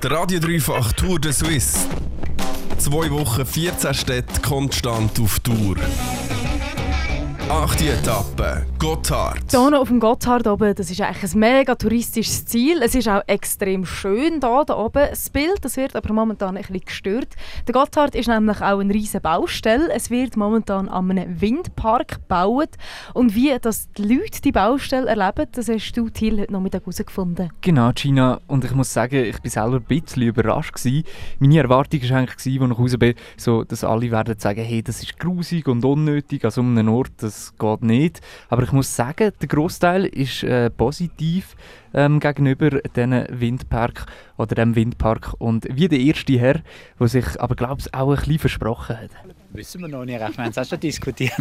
Der Radio Dreifach Tour de Suisse. Zwei Wochen, 14 Städte konstant auf Tour. Achte Etappe, Gotthard. Hier auf dem Gotthard oben, das ist eigentlich ein mega touristisches Ziel. Es ist auch extrem schön hier, da oben. Das Bild das wird aber momentan ein bisschen gestört. Der Gotthard ist nämlich auch eine riesige Baustelle. Es wird momentan an einem Windpark gebaut. Und wie das die Leute die Baustelle erleben, das hast du Thiel heute Nachmittag herausgefunden. Genau, Gina. Und ich muss sagen, ich war selber ein bisschen überrascht. Gewesen. Meine Erwartung war eigentlich, als ich raus bin, so, dass alle werden sagen, hey, das ist grusig und unnötig an so einem Ort. Das das geht nicht. Aber ich muss sagen, der Großteil ist äh, positiv ähm, gegenüber diesem Windpark oder dem Windpark und wie der erste Herr, der sich aber glaube ich auch ein bisschen versprochen hat. Wissen wir noch nicht, wir haben es auch schon diskutiert.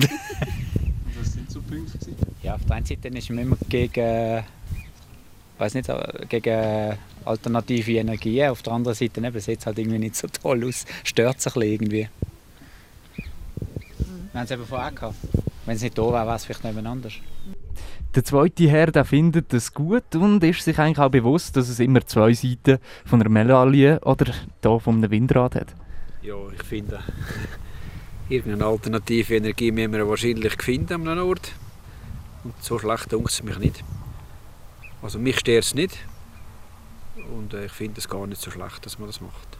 Was sind so Punkte? Ja, auf der einen Seite ist man immer gegen, weiß nicht, gegen alternative Energien, auf der anderen Seite eben, sieht es halt irgendwie nicht so toll aus, stört sich irgendwie. Wir haben es eben vorher gehabt. Wenn es nicht da wäre, wäre es vielleicht noch anders. Der zweite Herr der findet es gut und ist sich eigentlich auch bewusst, dass es immer zwei Seiten von einer Medaille oder da von einem Windrad hat. Ja, ich finde, irgendeine alternative Energie müssen wir wahrscheinlich finden an einem Ort. Und so schlecht dunkt es mich nicht. Also mich stört es nicht. Und äh, ich finde es gar nicht so schlecht, dass man das macht.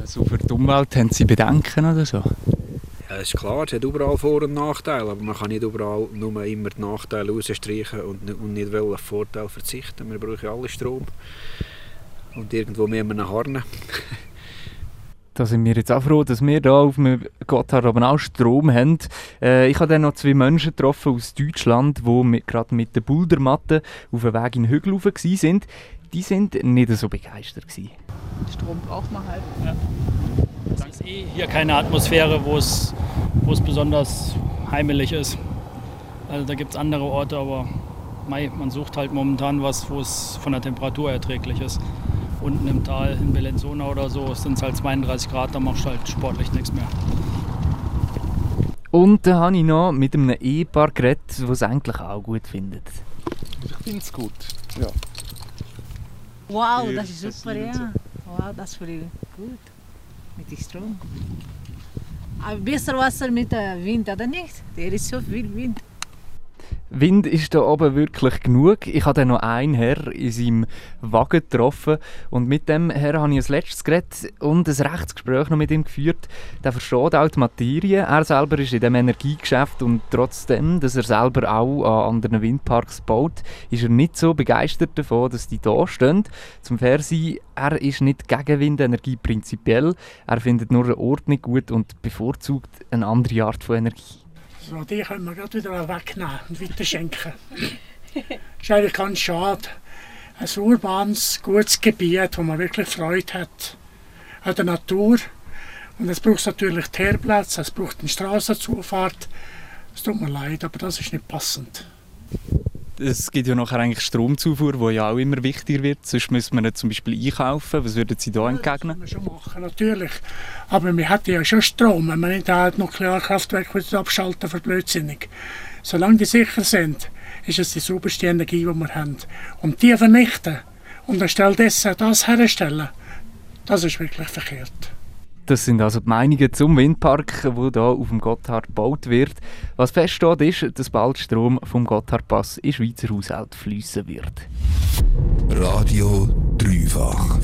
Also für die Umwelt haben Sie Bedenken oder so? Ja, ist klar, es hat überall Vor- und Nachteile, aber man kann nicht überall nur immer die Nachteile rausstreichen und und nicht auf Vorteile verzichten. Wir brauchen alle Strom. Und irgendwo müssen wir ihn harnen. da sind wir jetzt auch froh, dass wir hier auf dem Gotthard aber auch Strom haben. Äh, ich habe dann noch zwei Menschen getroffen aus Deutschland, die gerade mit der Bouldermatte auf dem Weg in den Hügel waren. Die sind nicht so begeistert. Gewesen. Strom braucht man halt. Ja. Es ist eh hier keine Atmosphäre, wo es, wo es besonders heimelig ist. Also da gibt es andere Orte, aber mei, man sucht halt momentan was, wo es von der Temperatur erträglich ist. Unten im Tal, in Belenzona oder so, sind es halt 32 Grad, da machst du halt sportlich nichts mehr. Und da habe ich noch mit einem Ehepaar geredet, das es eigentlich auch gut findet. Ich finde es gut, ja. Wow, das ist super, ja. Wow, das finde ich gut mit dem Strom. Aber besser Wasser mit dem Wind, oder nicht? Der ist so viel Wind. Wind ist da oben wirklich genug. Ich habe noch einen Herr in seinem Wagen getroffen und mit dem Herr habe ich ein letztes Gerät und ein Rechtsgespräch noch mit ihm geführt. Der versteht auch die Materie. Er selber ist in dem Energiegeschäft und trotzdem, dass er selber auch an anderen Windparks baut, ist er nicht so begeistert davon, dass die da stehen. Zum Fernsehen, er ist nicht gegen Windenergie prinzipiell. Er findet nur Ort nicht gut und bevorzugt eine andere Art von Energie. So, die können wir gerade wieder wegnehmen und weiterschenken. das ist eigentlich ganz schade. Ein urbanes, gutes Gebiet, wo man wirklich Freude hat an der Natur. Und es braucht natürlich Teerplätze, es braucht eine Straßenzufahrt. Es tut mir leid, aber das ist nicht passend es gibt ja nachher eigentlich Stromzufuhr, die ja auch immer wichtiger wird. Sonst müssen wir nicht zum Beispiel einkaufen. Was würden Sie da entgegnen? Das wir schon machen, natürlich. Aber wir hätten ja schon Strom, wenn wir nicht ein Nuklearkraftwerk abschalten für blödsinnig. Solange die sicher sind, ist es die sauberste Energie, die wir haben. Und die vernichten und anstelle dessen das herstellen, das ist wirklich verkehrt. Das sind also die Meinungen zum Windpark, der hier auf dem Gotthard gebaut wird. Was feststeht, ist, dass bald Strom vom Gotthardpass in Schweizer Haushalte fließen wird. Radio Dreifach.